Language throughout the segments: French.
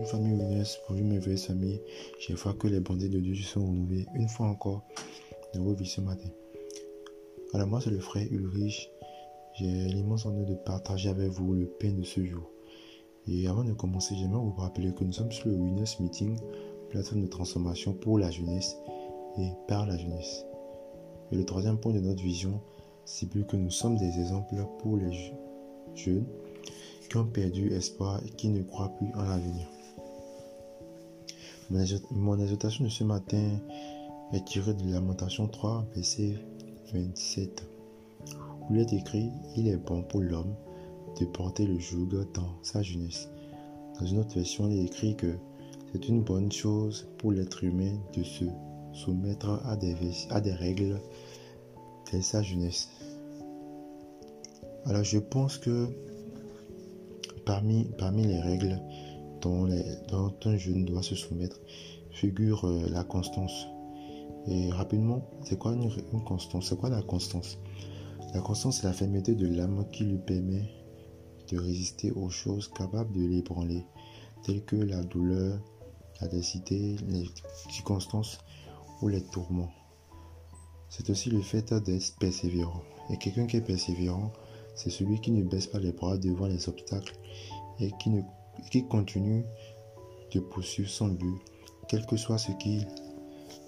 Bonjour famille Winners, bonjour mes vraies familles. Chaque fois que les bandits de Dieu se sont renouvelés, une fois encore, nouveau vie ce matin. Alors moi c'est le frère Ulrich. J'ai l'immense honneur de partager avec vous le pain de ce jour. Et avant de commencer, j'aimerais vous rappeler que nous sommes sur le Winners Meeting, plateforme de transformation pour la jeunesse et par la jeunesse. Et le troisième point de notre vision, c'est plus que nous sommes des exemples pour les jeunes qui ont perdu espoir et qui ne croient plus en l'avenir. Mon exhortation de ce matin est tirée de Lamentation 3, verset 27, où il est écrit Il est bon pour l'homme de porter le joug dans sa jeunesse. Dans une autre version, il est écrit que c'est une bonne chose pour l'être humain de se soumettre à des, règles dès sa jeunesse. Alors je pense que parmi les règles dont, un jeune doit se soumettre figure euh, la constance. Et rapidement, c'est quoi une, constance? C'est quoi la constance? La constance, c'est la fermeté de l'âme qui lui permet de résister aux choses capables de l'ébranler, telles que la douleur, la densité, les circonstances ou les tourments. C'est aussi le fait d'être persévérant. Et quelqu'un qui est persévérant, c'est celui qui ne baisse pas les bras devant les obstacles et qui, ne, qui continue de poursuivre son but, quel que soit ce qui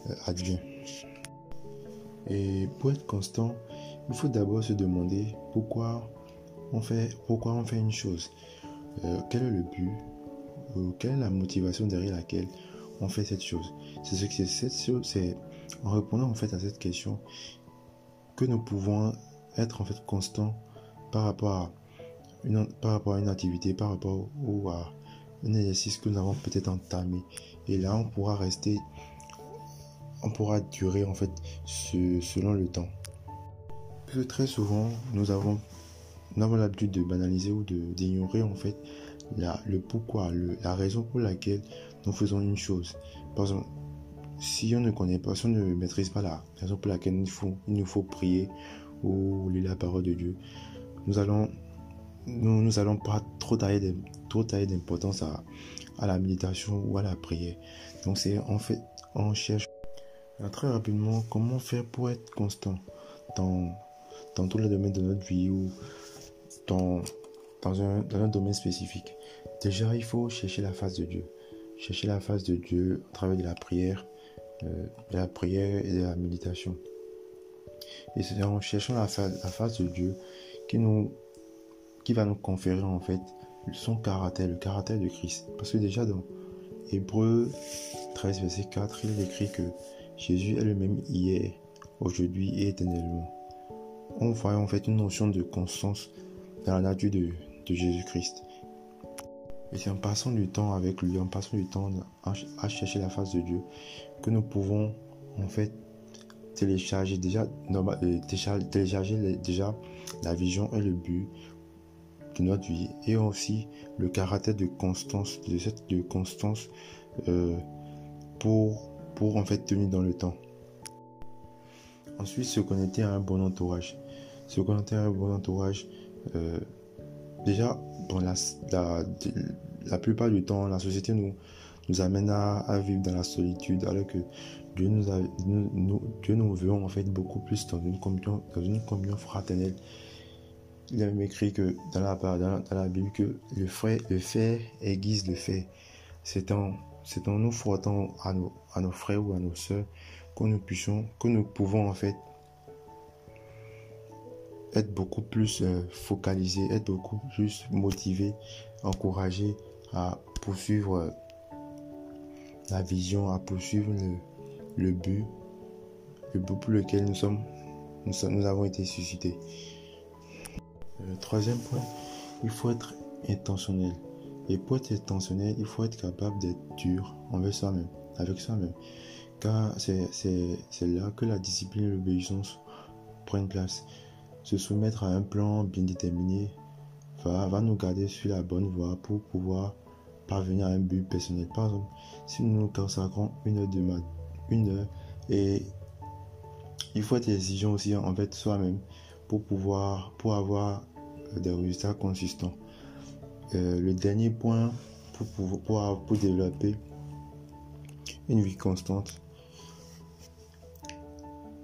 euh, advient. Et pour être constant, il faut d'abord se demander pourquoi on fait, pourquoi on fait une chose. Euh, quel est le but Quelle est la motivation derrière laquelle on fait cette chose C'est en répondant en fait à cette question que nous pouvons être en fait constants par rapport à par rapport à une activité, par rapport ou à un exercice que nous avons peut-être entamé. Et là, on pourra rester, on pourra durer en fait selon le temps. Parce que très souvent, nous avons, l'habitude de banaliser ou d'ignorer en fait le pourquoi, la raison pour laquelle nous faisons une chose. Par exemple, si on ne connaît pas, si on ne maîtrise pas la raison pour laquelle il nous faut prier ou lire la parole de Dieu, nous allons nous nous allons pas trop tailler d'importance à, à la méditation ou à la prière. Donc c'est en fait on cherche très rapidement comment faire pour être constant dans dans tous les domaines de notre vie ou dans dans un, dans un domaine spécifique? Déjà, il faut chercher la face de Dieu. Chercher la face de Dieu au travers de la prière, euh, de la prière et de la méditation. Et c'est en cherchant la face, la face de Dieu qui nous qui va nous conférer en fait son caractère, le caractère de Christ. Parce que déjà dans Hébreu 13, verset 4, il écrit que Jésus est le même hier, aujourd'hui et éternellement. On voit en fait une notion de constance dans la nature de, de Jésus-Christ. Et c'est en passant du temps avec lui, en passant du temps à, chercher la face de Dieu, que nous pouvons en fait télécharger déjà, euh, télécharger déjà la vision et le but de notre vie et aussi le caractère de constance, de cette de constance euh, pour, pour en fait tenir dans le temps. Ensuite, se connecter à un bon entourage. Se connecter à un bon entourage. Euh, déjà, dans la, la, la, plupart du temps, la société nous, nous amène à, vivre dans la solitude, alors que Dieu nous, Dieu nous veut en fait beaucoup plus dans une communion, dans une communion fraternelle il a même écrit que dans la, dans la, Bible que le, fait, le fait aiguise le fait. C'est en, c'est en nous frottant à nos, à nos frères ou à nos soeurs que nous puissions, que nous pouvons en fait être beaucoup plus euh, focalisés, être beaucoup plus motivés, encouragés à poursuivre euh, la vision, à poursuivre le, le but, le but pour lequel nous sommes, nous, nous avons été suscités. Troisième point, il faut être intentionnel. Et pour être intentionnel, il faut être capable d'être dur envers soi-même, avec soi-même. Car c'est là que la discipline et l'obéissance prennent place. Se soumettre à un plan bien déterminé va, va nous garder sur la bonne voie pour pouvoir parvenir à un but personnel. Par exemple, si nous nous consacrons une heure de maths, une heure, et il faut être exigeant aussi envers soi-même pour pouvoir, pour avoir des résultats consistants. Euh, le dernier point pour, pour, pour développer une vie constante,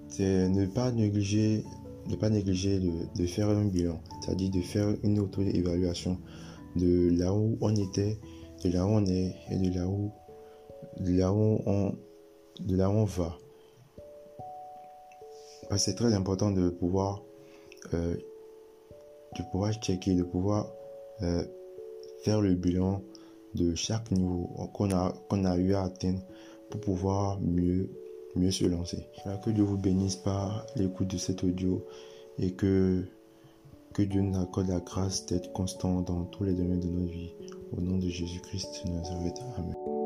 c'est ne pas négliger, ne pas négliger de, de faire un bilan, c'est-à-dire de faire une auto-évaluation de là où on était, de là où on est et de là où, de là où, on, de là où on va. C'est très important de pouvoir, euh, de pouvoir checker, de pouvoir euh, faire le bilan de chaque niveau qu'on a, eu à atteindre pour pouvoir mieux, mieux se lancer. Que Dieu vous bénisse par l'écoute de cet audio et que, que Dieu nous accorde la grâce d'être constant dans tous les domaines de notre vie. Au nom de Jésus-Christ Nazareth. Amen.